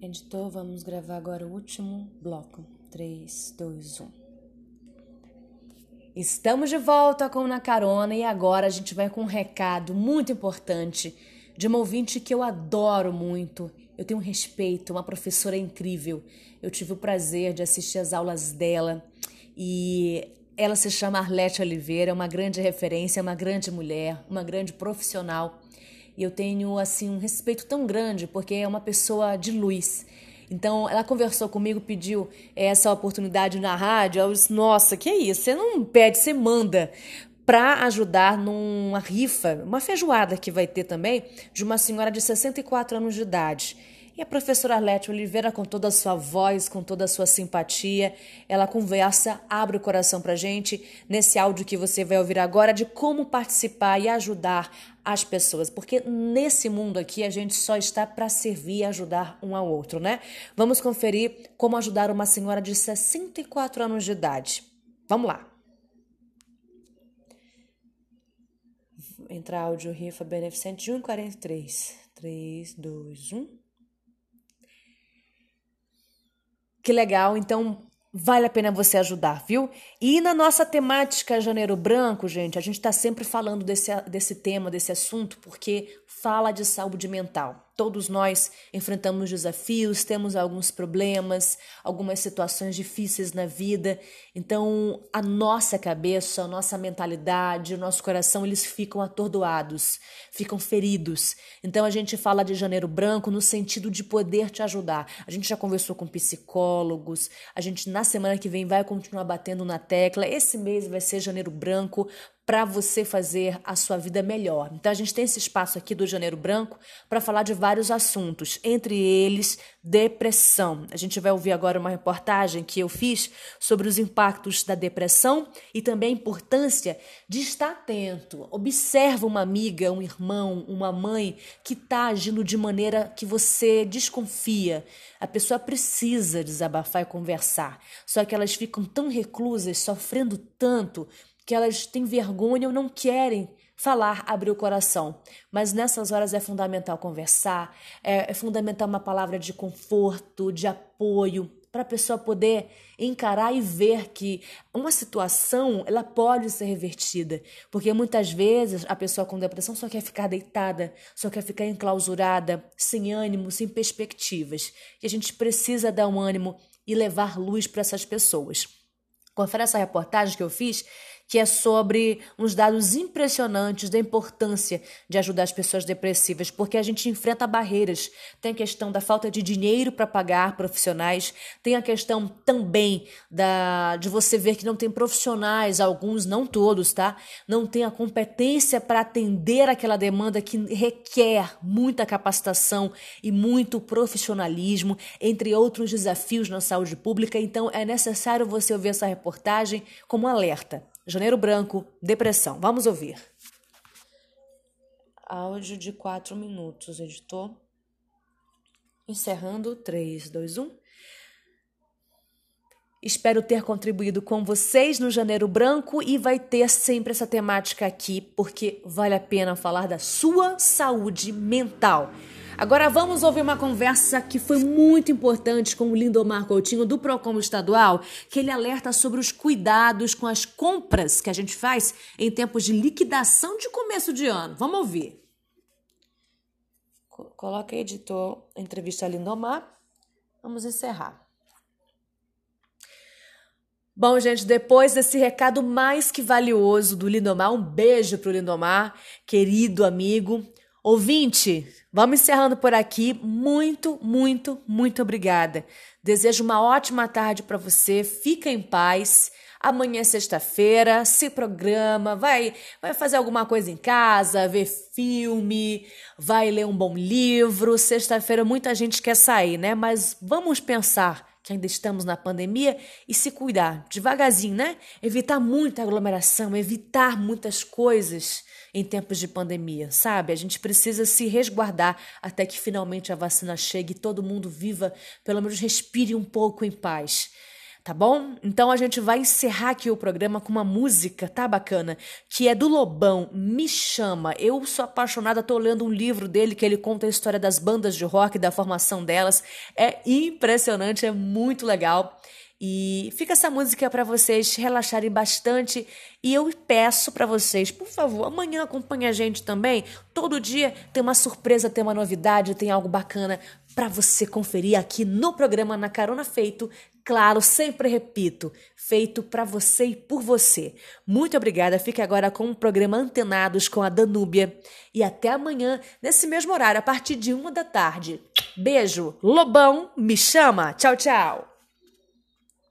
Editor, vamos gravar agora o último bloco. 3, 2, 1. Estamos de volta com Na Carona e agora a gente vai com um recado muito importante de uma ouvinte que eu adoro muito. Eu tenho um respeito, uma professora incrível. Eu tive o prazer de assistir as aulas dela e ela se chama Arlete Oliveira, é uma grande referência, uma grande mulher, uma grande profissional. E eu tenho assim um respeito tão grande porque é uma pessoa de luz. Então, ela conversou comigo, pediu essa oportunidade na rádio. Eu disse: Nossa, que é isso? Você não pede, você manda para ajudar numa rifa, uma feijoada que vai ter também, de uma senhora de 64 anos de idade. E a professora Arlete Oliveira, com toda a sua voz, com toda a sua simpatia, ela conversa, abre o coração para gente nesse áudio que você vai ouvir agora de como participar e ajudar as pessoas, porque nesse mundo aqui a gente só está para servir e ajudar um ao outro, né? Vamos conferir como ajudar uma senhora de 64 anos de idade. Vamos lá. Entrar áudio rifa beneficente de 1,43. 3, 2, 1. Que legal, então vale a pena você ajudar, viu? E na nossa temática Janeiro Branco, gente, a gente está sempre falando desse, desse tema, desse assunto, porque fala de saúde mental. Todos nós enfrentamos desafios, temos alguns problemas, algumas situações difíceis na vida. Então, a nossa cabeça, a nossa mentalidade, o nosso coração, eles ficam atordoados, ficam feridos. Então, a gente fala de janeiro branco no sentido de poder te ajudar. A gente já conversou com psicólogos, a gente na semana que vem vai continuar batendo na tecla. Esse mês vai ser janeiro branco para você fazer a sua vida melhor. Então a gente tem esse espaço aqui do Janeiro Branco para falar de vários assuntos, entre eles depressão. A gente vai ouvir agora uma reportagem que eu fiz sobre os impactos da depressão e também a importância de estar atento. Observa uma amiga, um irmão, uma mãe que está agindo de maneira que você desconfia. A pessoa precisa desabafar e conversar, só que elas ficam tão reclusas, sofrendo tanto que elas têm vergonha ou não querem falar, abrir o coração. Mas nessas horas é fundamental conversar, é, é fundamental uma palavra de conforto, de apoio, para a pessoa poder encarar e ver que uma situação ela pode ser revertida, porque muitas vezes a pessoa com depressão só quer ficar deitada, só quer ficar enclausurada, sem ânimo, sem perspectivas. E a gente precisa dar um ânimo e levar luz para essas pessoas. Confere essa reportagem que eu fiz que é sobre uns dados impressionantes da importância de ajudar as pessoas depressivas, porque a gente enfrenta barreiras. Tem a questão da falta de dinheiro para pagar profissionais, tem a questão também da de você ver que não tem profissionais, alguns, não todos, tá? Não tem a competência para atender aquela demanda que requer muita capacitação e muito profissionalismo, entre outros desafios na saúde pública. Então é necessário você ouvir essa reportagem como alerta. Janeiro Branco, depressão. Vamos ouvir. Áudio de 4 minutos, editor. Encerrando, 3, 2, 1. Espero ter contribuído com vocês no Janeiro Branco e vai ter sempre essa temática aqui, porque vale a pena falar da sua saúde mental. Agora vamos ouvir uma conversa que foi muito importante com o Lindomar Coutinho do Procon Estadual, que ele alerta sobre os cuidados com as compras que a gente faz em tempos de liquidação de começo de ano. Vamos ouvir. Coloca aí, editor, entrevista a Lindomar. Vamos encerrar. Bom, gente, depois desse recado mais que valioso do Lindomar, um beijo pro Lindomar, querido amigo. Ouvinte, vamos encerrando por aqui. Muito, muito, muito obrigada. Desejo uma ótima tarde para você. Fica em paz. Amanhã é sexta-feira, se programa, vai, vai fazer alguma coisa em casa, ver filme, vai ler um bom livro. Sexta-feira muita gente quer sair, né? Mas vamos pensar que ainda estamos na pandemia e se cuidar devagarzinho, né? Evitar muita aglomeração, evitar muitas coisas em tempos de pandemia, sabe? A gente precisa se resguardar até que finalmente a vacina chegue e todo mundo viva, pelo menos respire um pouco em paz. Tá bom? Então a gente vai encerrar aqui o programa com uma música, tá bacana? Que é do Lobão, Me Chama. Eu sou apaixonada, tô lendo um livro dele que ele conta a história das bandas de rock, da formação delas. É impressionante, é muito legal. E fica essa música para vocês relaxarem bastante. E eu peço para vocês, por favor, amanhã acompanhe a gente também. Todo dia tem uma surpresa, tem uma novidade, tem algo bacana para você conferir aqui no programa Na Carona Feito. Claro, sempre repito, feito para você e por você. Muito obrigada. Fique agora com o programa Antenados com a Danúbia. E até amanhã, nesse mesmo horário, a partir de uma da tarde. Beijo. Lobão, me chama. Tchau, tchau.